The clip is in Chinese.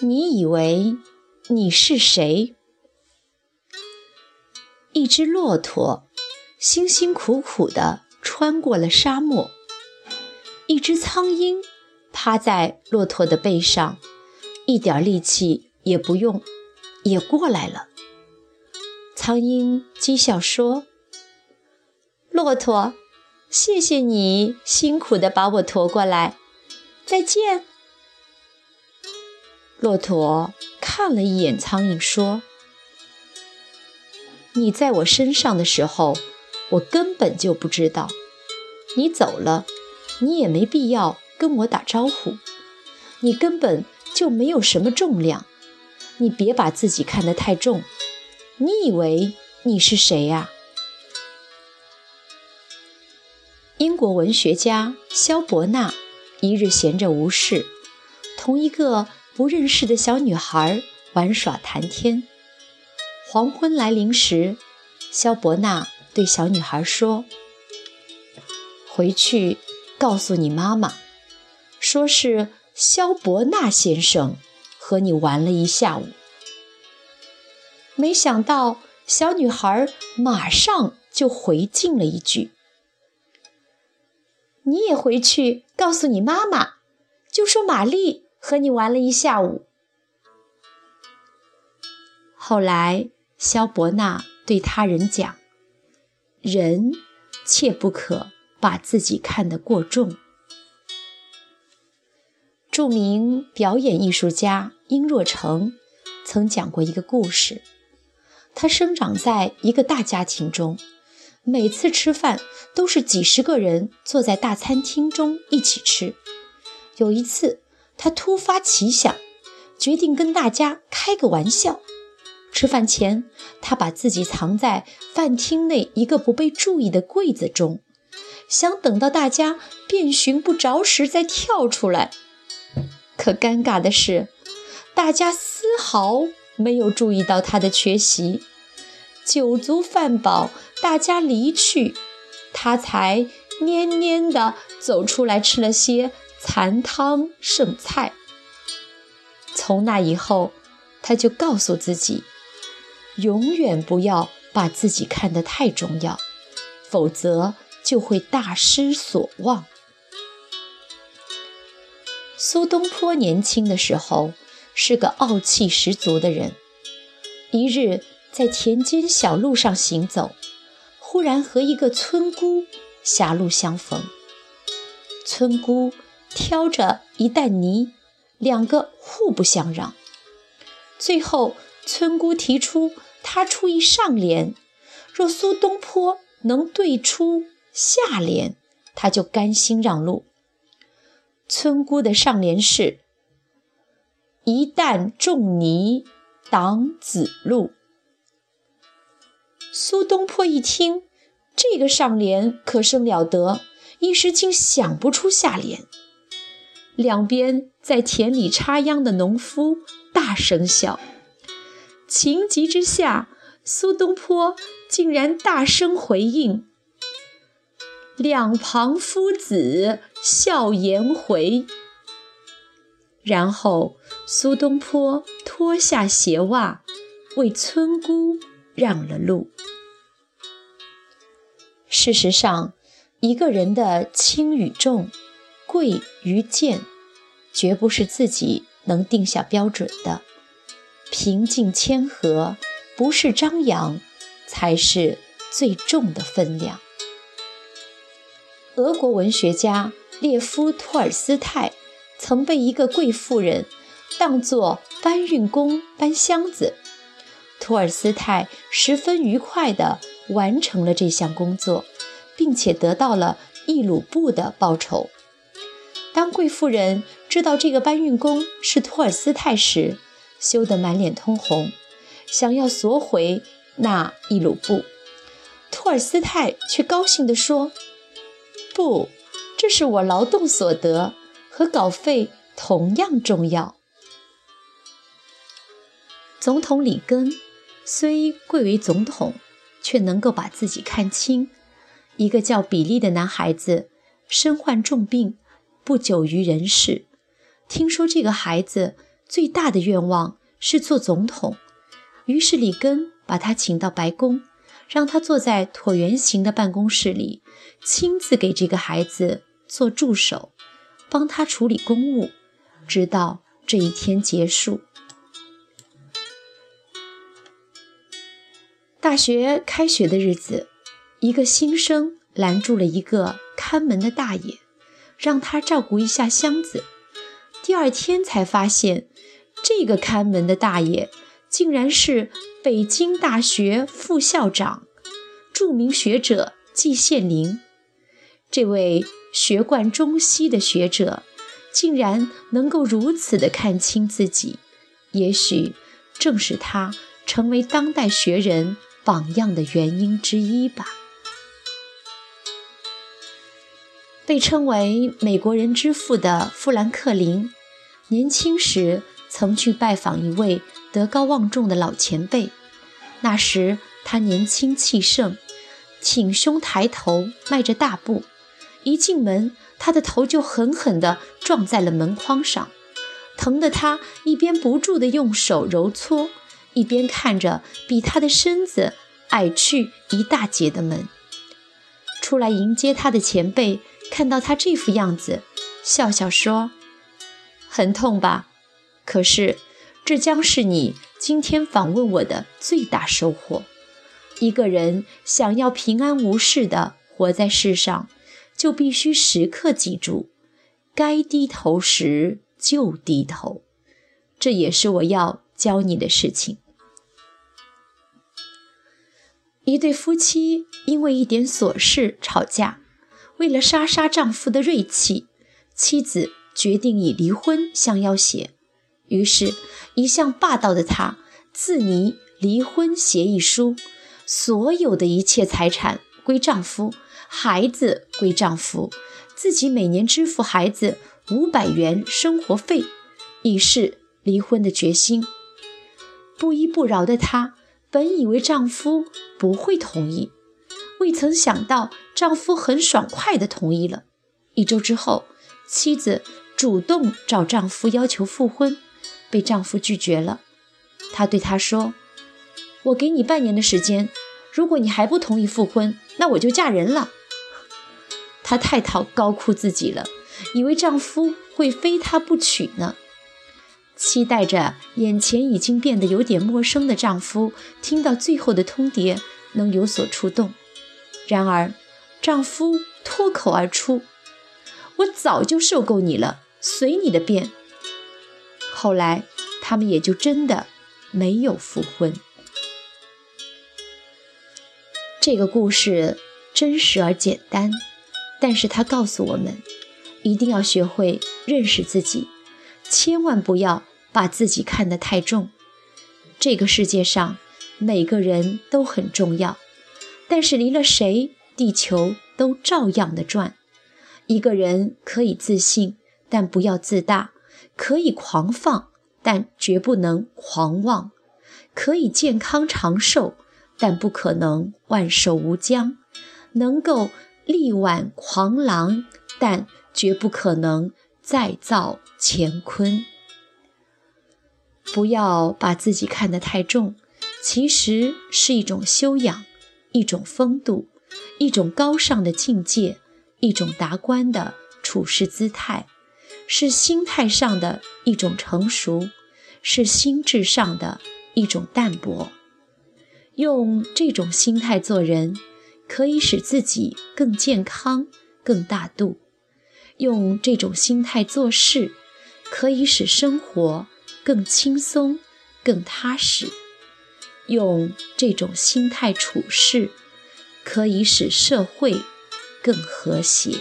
你以为你是谁？一只骆驼辛辛苦苦地穿过了沙漠，一只苍鹰趴在骆驼的背上，一点力气也不用，也过来了。苍鹰讥笑说：“骆驼，谢谢你辛苦地把我驮过来，再见。”骆驼看了一眼苍蝇，说：“你在我身上的时候，我根本就不知道。你走了，你也没必要跟我打招呼。你根本就没有什么重量。你别把自己看得太重。你以为你是谁呀？”英国文学家萧伯纳一日闲着无事，同一个。不认识的小女孩玩耍谈天。黄昏来临时，萧伯纳对小女孩说：“回去告诉你妈妈，说是萧伯纳先生和你玩了一下午。”没想到，小女孩马上就回敬了一句：“你也回去告诉你妈妈，就说玛丽。”和你玩了一下午。后来，萧伯纳对他人讲：“人切不可把自己看得过重。”著名表演艺术家殷若成曾讲过一个故事：他生长在一个大家庭中，每次吃饭都是几十个人坐在大餐厅中一起吃。有一次，他突发奇想，决定跟大家开个玩笑。吃饭前，他把自己藏在饭厅内一个不被注意的柜子中，想等到大家遍寻不着时再跳出来。可尴尬的是，大家丝毫没有注意到他的缺席。酒足饭饱，大家离去，他才蔫蔫地走出来，吃了些。残汤剩菜。从那以后，他就告诉自己，永远不要把自己看得太重要，否则就会大失所望。苏东坡年轻的时候是个傲气十足的人。一日在田间小路上行走，忽然和一个村姑狭路相逢。村姑。挑着一担泥，两个互不相让。最后，村姑提出她出一上联，若苏东坡能对出下联，他就甘心让路。村姑的上联是“一担重泥挡子路”。苏东坡一听，这个上联可生了得，一时竟想不出下联。两边在田里插秧的农夫大声笑，情急之下，苏东坡竟然大声回应：“两旁夫子笑颜回。”然后苏东坡脱下鞋袜，为村姑让了路。事实上，一个人的轻与重。贵与贱，绝不是自己能定下标准的。平静谦和，不是张扬，才是最重的分量。俄国文学家列夫·托尔斯泰曾被一个贵妇人当作搬运工搬箱子，托尔斯泰十分愉快地完成了这项工作，并且得到了一鲁布的报酬。当贵妇人知道这个搬运工是托尔斯泰时，羞得满脸通红，想要索回那一鲁布。托尔斯泰却高兴地说：“不，这是我劳动所得，和稿费同样重要。”总统里根虽贵为总统，却能够把自己看清。一个叫比利的男孩子身患重病。不久于人世，听说这个孩子最大的愿望是做总统。于是里根把他请到白宫，让他坐在椭圆形的办公室里，亲自给这个孩子做助手，帮他处理公务，直到这一天结束。大学开学的日子，一个新生拦住了一个看门的大爷，让他照顾一下箱子。第二天才发现，这个看门的大爷竟然是北京大学副校长、著名学者季羡林。这位学贯中西的学者，竟然能够如此的看清自己，也许正是他成为当代学人。榜样的原因之一吧。被称为“美国人之父”的富兰克林，年轻时曾去拜访一位德高望重的老前辈。那时他年轻气盛，挺胸抬头，迈着大步。一进门，他的头就狠狠地撞在了门框上，疼得他一边不住地用手揉搓。一边看着比他的身子矮去一大截的门，出来迎接他的前辈看到他这副样子，笑笑说：“很痛吧？可是这将是你今天访问我的最大收获。一个人想要平安无事的活在世上，就必须时刻记住，该低头时就低头。这也是我要教你的事情。”一对夫妻因为一点琐事吵架，为了杀杀丈夫的锐气，妻子决定以离婚相要挟。于是，一向霸道的他自拟离婚协议书，所有的一切财产归丈夫，孩子归丈夫，自己每年支付孩子五百元生活费，以示离婚的决心。不依不饶的她。本以为丈夫不会同意，未曾想到丈夫很爽快地同意了。一周之后，妻子主动找丈夫要求复婚，被丈夫拒绝了。她对他说：“我给你半年的时间，如果你还不同意复婚，那我就嫁人了。”她太讨高哭自己了，以为丈夫会非她不娶呢。期待着眼前已经变得有点陌生的丈夫听到最后的通牒能有所触动，然而丈夫脱口而出：“我早就受够你了，随你的便。”后来他们也就真的没有复婚。这个故事真实而简单，但是它告诉我们，一定要学会认识自己。千万不要把自己看得太重。这个世界上每个人都很重要，但是离了谁，地球都照样的转。一个人可以自信，但不要自大；可以狂放，但绝不能狂妄；可以健康长寿，但不可能万寿无疆；能够力挽狂澜，但绝不可能。再造乾坤，不要把自己看得太重，其实是一种修养，一种风度，一种高尚的境界，一种达观的处事姿态，是心态上的一种成熟，是心智上的一种淡泊。用这种心态做人，可以使自己更健康、更大度。用这种心态做事，可以使生活更轻松、更踏实；用这种心态处事，可以使社会更和谐。